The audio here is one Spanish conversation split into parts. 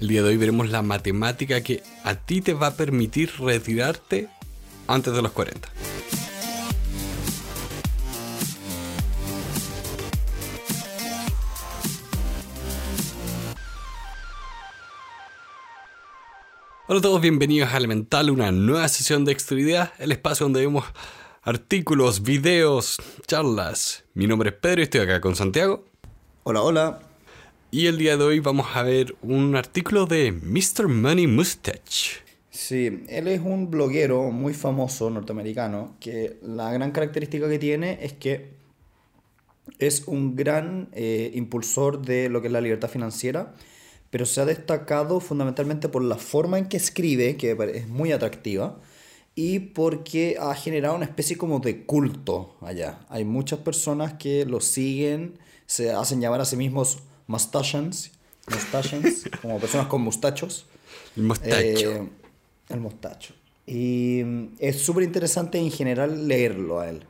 El día de hoy veremos la matemática que a ti te va a permitir retirarte antes de los 40. Hola a todos, bienvenidos a Elemental, una nueva sesión de Extra el espacio donde vemos artículos, videos, charlas. Mi nombre es Pedro y estoy acá con Santiago. Hola, hola. Y el día de hoy vamos a ver un artículo de Mr. Money Mustache. Sí, él es un bloguero muy famoso norteamericano que la gran característica que tiene es que es un gran eh, impulsor de lo que es la libertad financiera, pero se ha destacado fundamentalmente por la forma en que escribe, que es muy atractiva, y porque ha generado una especie como de culto allá. Hay muchas personas que lo siguen, se hacen llamar a sí mismos mustachians, como personas con mustachos. El mostacho. Eh, el mostacho. Y mm, es súper interesante en general leerlo a él.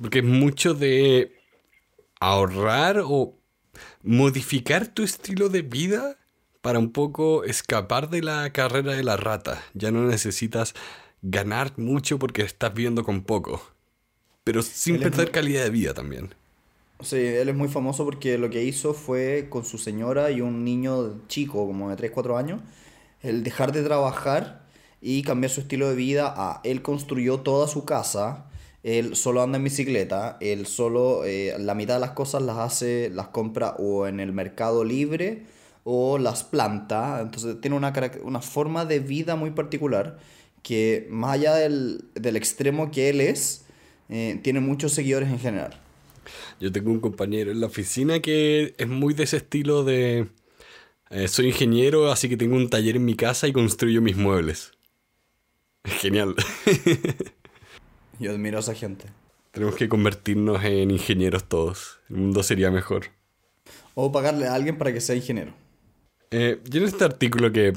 Porque es mucho de ahorrar o modificar tu estilo de vida para un poco escapar de la carrera de la rata. Ya no necesitas ganar mucho porque estás viviendo con poco. Pero sin perder calidad de vida también. Sí, él es muy famoso porque lo que hizo fue con su señora y un niño chico, como de 3, 4 años, el dejar de trabajar y cambiar su estilo de vida a él construyó toda su casa, él solo anda en bicicleta, él solo eh, la mitad de las cosas las hace, las compra o en el mercado libre o las planta, entonces tiene una, una forma de vida muy particular que más allá del, del extremo que él es, eh, tiene muchos seguidores en general. Yo tengo un compañero en la oficina que es muy de ese estilo de... Eh, soy ingeniero, así que tengo un taller en mi casa y construyo mis muebles. Genial. Yo admiro a esa gente. Tenemos que convertirnos en ingenieros todos. El mundo sería mejor. O pagarle a alguien para que sea ingeniero. Eh, yo en este artículo que...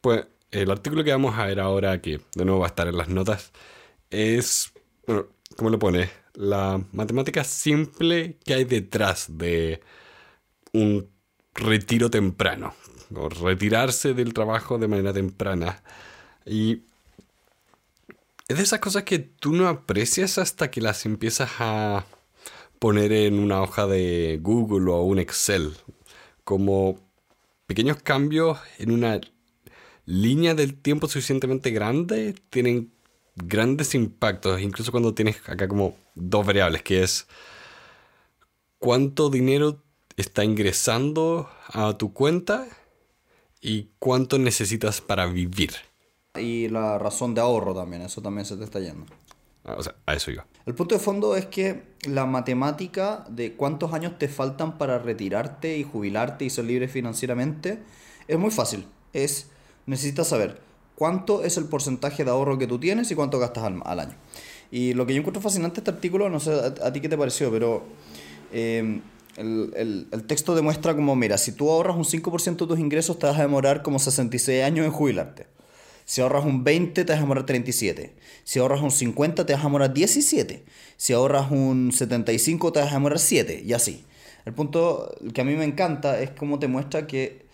Pues el artículo que vamos a ver ahora, que de nuevo va a estar en las notas, es... Bueno, ¿cómo lo pone? la matemática simple que hay detrás de un retiro temprano, o retirarse del trabajo de manera temprana. Y es de esas cosas que tú no aprecias hasta que las empiezas a poner en una hoja de Google o un Excel, como pequeños cambios en una línea del tiempo suficientemente grande tienen grandes impactos, incluso cuando tienes acá como dos variables, que es cuánto dinero está ingresando a tu cuenta y cuánto necesitas para vivir. Y la razón de ahorro también, eso también se te está yendo. Ah, o sea, a eso iba. El punto de fondo es que la matemática de cuántos años te faltan para retirarte y jubilarte y ser libre financieramente es muy fácil. Es, necesitas saber cuánto es el porcentaje de ahorro que tú tienes y cuánto gastas al, año. Y lo que yo encuentro fascinante este artículo, no sé a, ti qué te pareció, pero eh, el, el, texto demuestra como, mira, si tú ahorras un 5% de tus ingresos, te vas a demorar como 66 años en jubilarte. Si ahorras un 20, te vas a demorar 37. Si ahorras un 50, te vas a demorar 17. Si ahorras un 75, te vas a demorar 7. Y así. El punto que a mí me encanta es cómo te muestra que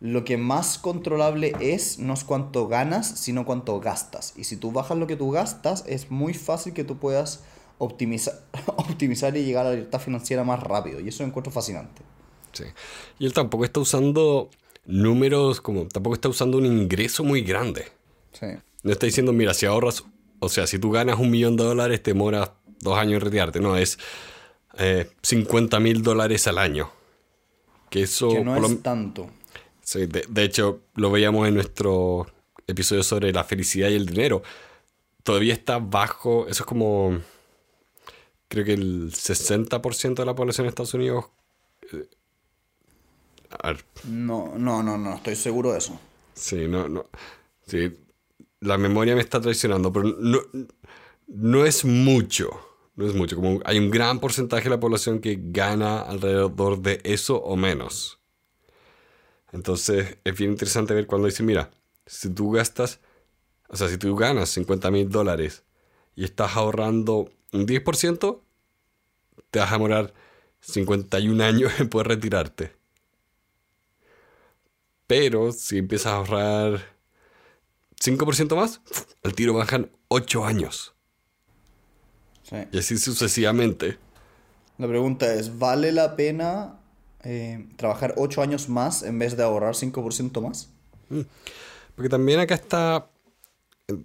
lo que más controlable es no es cuánto ganas, sino cuánto gastas. Y si tú bajas lo que tú gastas, es muy fácil que tú puedas optimizar, optimizar y llegar a la libertad financiera más rápido. Y eso lo encuentro fascinante. Sí. Y él tampoco está usando números como, tampoco está usando un ingreso muy grande. Sí. No está diciendo, mira, si ahorras, o sea, si tú ganas un millón de dólares, te demoras dos años en retirarte. No, es 50 eh, mil dólares al año. Que eso... Que no es tanto. Sí, de, hecho, lo veíamos en nuestro episodio sobre la felicidad y el dinero. Todavía está bajo, eso es como, creo que el 60% de la población de Estados Unidos... Eh, no, no, no, no, estoy seguro de eso. Sí, no, no. Sí, la memoria me está traicionando, pero no, no es mucho. No es mucho. Como hay un gran porcentaje de la población que gana alrededor de eso o menos. Entonces es bien interesante ver cuando dice, mira, si tú gastas, o sea, si tú ganas 50 mil dólares y estás ahorrando un 10%, te vas a demorar 51 años en poder retirarte. Pero si empiezas a ahorrar 5% más, al tiro bajan 8 años. Sí. Y así sucesivamente. La pregunta es, ¿vale la pena eh, trabajar 8 años más en vez de ahorrar 5% más? Porque también acá está eh,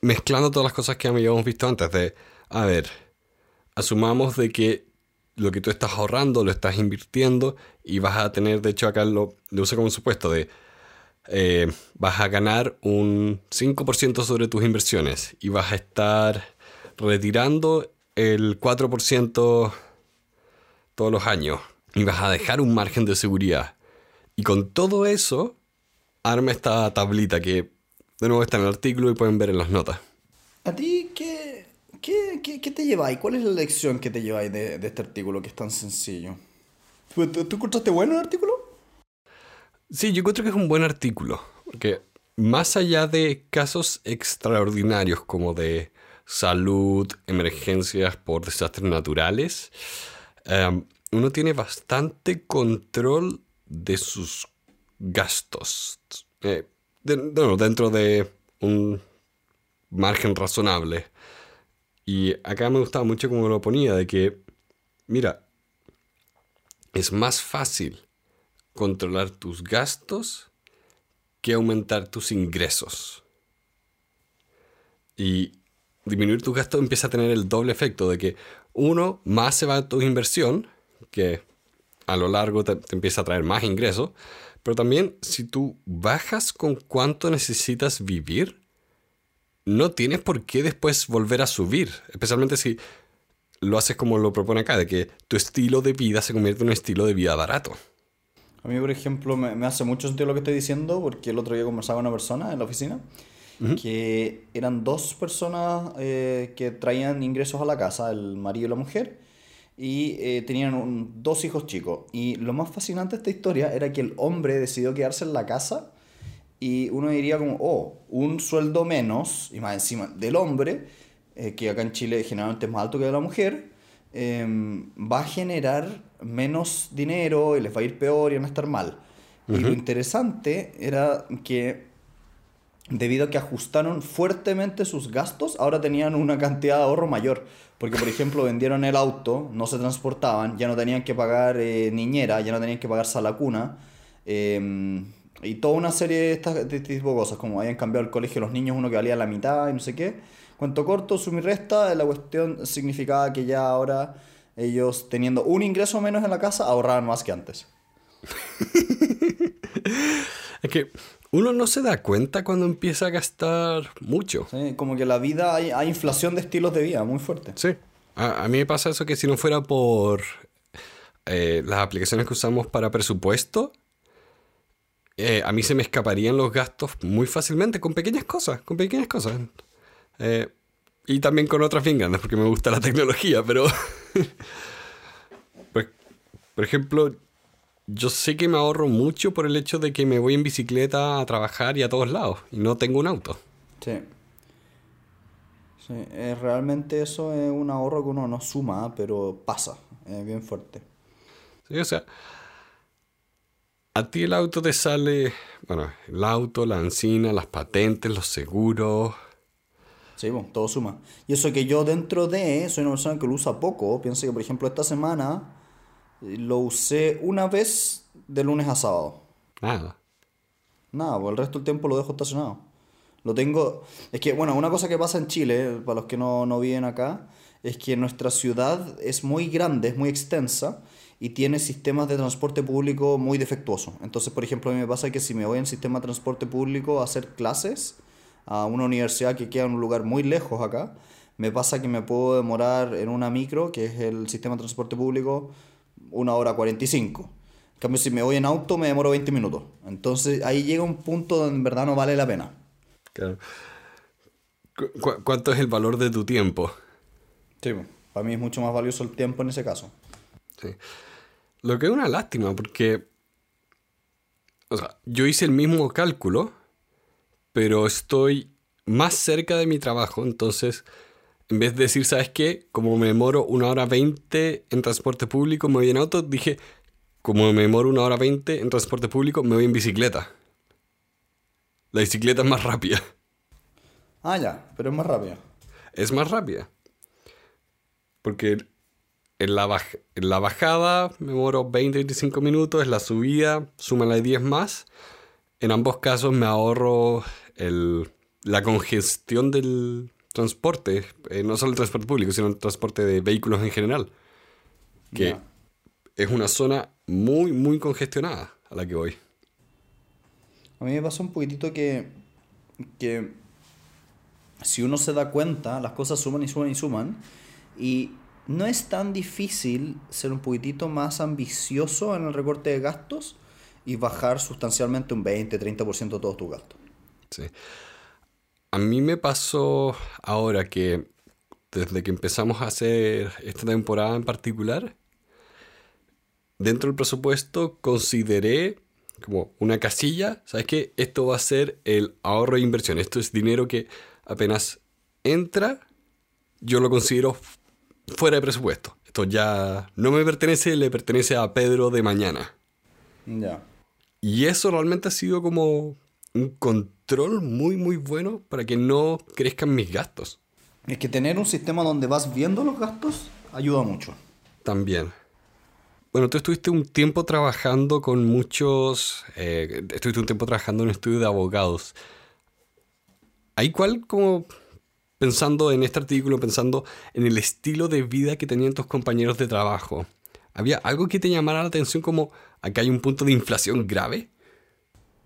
mezclando todas las cosas que habíamos visto antes. De, a ver, asumamos de que lo que tú estás ahorrando lo estás invirtiendo y vas a tener, de hecho acá lo, lo uso como un supuesto de, eh, vas a ganar un 5% sobre tus inversiones y vas a estar retirando el 4% todos los años y vas a dejar un margen de seguridad. Y con todo eso, arma esta tablita que de nuevo está en el artículo y pueden ver en las notas. ¿A ti qué, qué, qué, qué te lleváis? ¿Cuál es la lección que te lleváis de, de este artículo que es tan sencillo? ¿Tú, tú, encontraste bueno el artículo? Sí, yo encuentro que es un buen artículo, porque más allá de casos extraordinarios como de salud, emergencias por desastres naturales, eh, uno tiene bastante control de sus gastos. Eh, dentro de un margen razonable. Y acá me gustaba mucho como lo ponía, de que, mira, es más fácil controlar tus gastos que aumentar tus ingresos. Y disminuir tus gastos empieza a tener el doble efecto de que uno, más se va a tu inversión, que a lo largo te, te empieza a traer más ingresos, pero también si tú bajas con cuánto necesitas vivir, no tienes por qué después volver a subir, especialmente si lo haces como lo propone acá, de que tu estilo de vida se convierte en un estilo de vida barato. A mí, por ejemplo, me, me hace mucho sentido lo que estoy diciendo porque el otro día conversaba con una persona en la oficina que eran dos personas eh, que traían ingresos a la casa, el marido y la mujer, y eh, tenían un- dos hijos chicos. Y lo más fascinante de esta historia era que el hombre decidió quedarse en la casa y uno diría como, oh, un sueldo menos, y más encima del hombre, eh, que acá en Chile generalmente es más alto que de la mujer, em, va a generar menos dinero y les va a ir peor y van a estar mal. Y lo interesante era que debido a que ajustaron fuertemente sus gastos, ahora tenían una cantidad de ahorro mayor. Porque, por ejemplo, vendieron el auto, no se transportaban, ya no tenían que pagar eh, niñera, ya no tenían que pagar sala cuna. eh, y toda una serie de, estas, este tipo cosas, como habían cambiado el colegio de los niños, uno que valía la mitad y no sé qué. Cuento corto, suma y resta, la cuestión significaba que ya ahora ellos, teniendo un ingreso menos en la casa, ahorraban más que antes. Es que uno no se da cuenta cuando empieza a gastar mucho. ¿sí? Como que la vida, hay, hay inflación de estilos de vida muy fuerte. Sí. A, a mí me pasa eso que si no fuera por eh, las aplicaciones que usamos para presupuesto, eh, a mí se me escaparían los gastos muy fácilmente con pequeñas cosas, con pequeñas cosas. Eh, y también con otras bien grandes, porque me gusta la tecnología, pero... por, por ejemplo, yo sé que me ahorro mucho por el hecho de que me voy en bicicleta a trabajar y a todos lados, y no tengo un auto. Sí. Sí, eh, realmente eso es un ahorro que uno no suma, pero pasa, es bien fuerte. Sí, o sea, a ti el auto te sale, bueno, el auto, la encina, las patentes, los seguros. Sí, bueno, todo suma. Y eso que yo dentro de, soy una persona que lo usa poco, pienso que por ejemplo esta semana lo usé una vez de lunes a sábado. Nada. Nada, pues el resto del tiempo lo dejo estacionado. Lo tengo. Es que, bueno, una cosa que pasa en Chile, para los que no, no viven acá, es que nuestra ciudad es muy grande, es muy extensa y tiene sistemas de transporte público muy defectuosos. Entonces, por ejemplo, a mí me pasa que si me voy en sistema de transporte público a hacer clases a una universidad que queda en un lugar muy lejos acá, me pasa que me puedo demorar en una micro, que es el sistema de transporte público, una hora 45. En cambio, si me voy en auto, me demoro 20 minutos. Entonces, ahí llega un punto donde en verdad no vale la pena. Claro. ¿Cu- cu- ¿Cuánto es el valor de tu tiempo? Sí, para mí es mucho más valioso el tiempo en ese caso. Sí. Lo que es una lástima, porque. O sea, yo hice el mismo cálculo, pero estoy más cerca de mi trabajo, entonces. En vez de decir, ¿sabes qué? Como me demoro una hora veinte en transporte público, me voy en auto, dije, como me demoro una hora veinte en transporte público, me voy en bicicleta. La bicicleta es más rápida. Ah, ya, pero es más rápida. Es más rápida. Porque en la, en la bajada me demoro 20-25 minutos, en la subida súmala de 10 más. En ambos casos me ahorro el, la congestión del transporte, eh, no solo el transporte público, sino el transporte de vehículos en general. Que es una zona muy, muy congestionada a la que voy. A mí me pasa un poquitito que, que si uno se da cuenta, las cosas suman y suman y suman. Y no es tan difícil ser un poquitito más ambicioso en el recorte de gastos y bajar sustancialmente un 20-30% de todos tus gastos. Sí. A mí me pasó ahora que desde que empezamos a hacer esta temporada en particular, dentro del presupuesto consideré como una casilla, ¿sabes qué? Esto va a ser el ahorro e inversión. Esto es dinero que apenas entra, yo lo considero fuera de presupuesto. Esto ya no me pertenece, le pertenece a Pedro de mañana. Ya. Y eso realmente ha sido como un control muy, muy bueno para que no crezcan mis gastos. Es que tener un sistema donde vas viendo los gastos ayuda mucho. También. Bueno, tú estuviste un tiempo trabajando con muchos... eh, estuviste un tiempo trabajando en un estudio de abogados. ¿Hay cuál como pensando en este artículo, pensando en el estilo de vida que tenían tus compañeros de trabajo? ¿Había algo que te llamara la atención como acá hay un punto de inflación grave?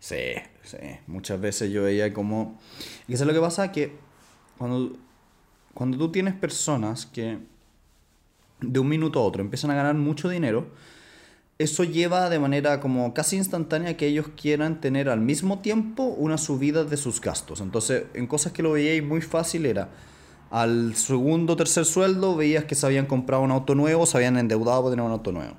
Sí, sí. Muchas veces yo veía como... Y eso es lo que pasa que cuando, cuando tú tienes personas que de un minuto a otro empiezan a ganar mucho dinero, eso lleva de manera como casi instantánea que ellos quieran tener al mismo tiempo una subida de sus gastos. Entonces, en cosas que lo veíais muy fácil era al segundo o tercer sueldo veías que se habían comprado un auto nuevo, se habían endeudado para tener un auto nuevo.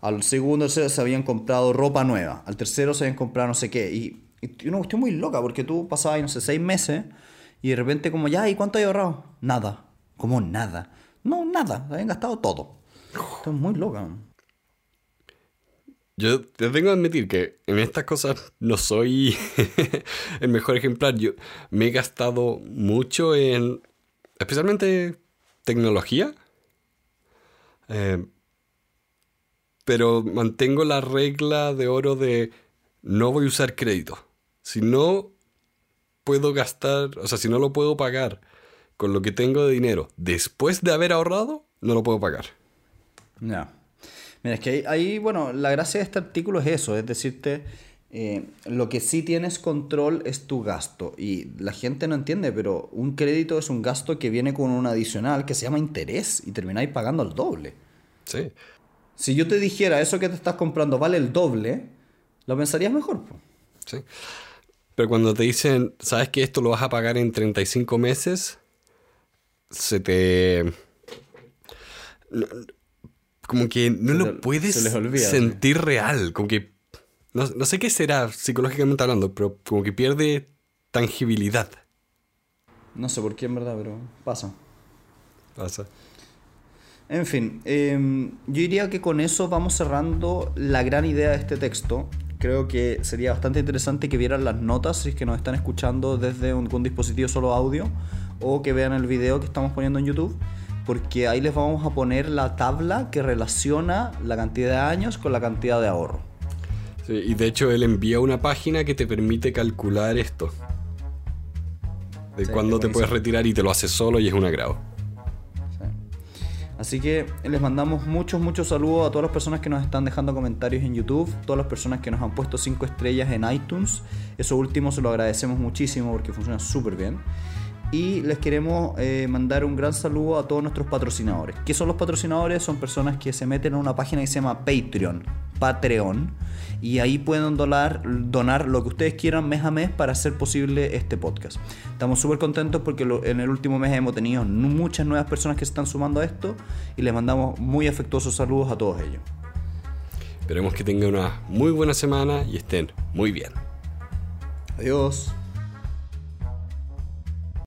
Al segundo tercero se habían comprado ropa nueva. Al tercero se habían comprado no sé qué. Y, y una cuestión muy loca porque tú pasabas, no sé, seis meses y de repente como, ya, ¿y cuánto hay ahorrado? Nada. ¿Cómo nada? No, nada. Habían gastado todo. Esto es muy loca. Yo te tengo que admitir que en estas cosas no soy el mejor ejemplar. Yo me he gastado mucho en, especialmente tecnología. Eh, pero mantengo la regla de oro de no voy a usar crédito. Si no puedo gastar, o sea, si no lo puedo pagar con lo que tengo de dinero después de haber ahorrado, no lo puedo pagar. Ya. Mira, es que ahí, bueno, la gracia de este artículo es eso, es decirte, eh, lo que sí tienes control es tu gasto. Y la gente no entiende, pero un crédito es un gasto que viene con un adicional que se llama interés y termináis pagando el doble. Sí. Si yo te dijera eso que te estás comprando vale el doble, lo pensarías mejor. po. Sí. Pero cuando te dicen, ¿sabes que esto lo vas a pagar en 35 meses? Se te... Como que no Se lo puedes olvida, sentir real. Como que... No, no sé qué será psicológicamente hablando, pero como que pierde tangibilidad. No sé por qué en verdad, pero pasa. Pasa. En fin, em, yo diría que con eso vamos cerrando la gran idea de este texto. Creo que sería bastante interesante que vieran las notas si es que nos están escuchando desde un, un dispositivo solo audio o que vean el video que estamos poniendo en YouTube, porque ahí les vamos a poner la tabla que relaciona la cantidad de años con la cantidad de ahorro. Sí, y de hecho él envía una página que te permite calcular esto. De Sí, cuándo te puedes retirar y te lo hace solo y es un agrado. Así que les mandamos muchos, muchos saludos a todas las personas que nos están dejando comentarios en YouTube, todas las personas que nos han puesto 5 estrellas en iTunes. Eso último se lo agradecemos muchísimo porque funciona súper bien. Y les queremos eh, mandar un gran saludo a todos nuestros patrocinadores. ¿Qué son los patrocinadores? Son personas que se meten en una página que se llama Patreon, Patreon, y ahí pueden donar, donar lo que ustedes quieran mes a mes para hacer posible este podcast. Estamos súper contentos porque lo- en el último mes hemos tenido muchas nuevas personas que se están sumando a esto y les mandamos muy afectuosos saludos a todos ellos. Esperemos que tengan una muy buena semana y estén muy bien. Adiós.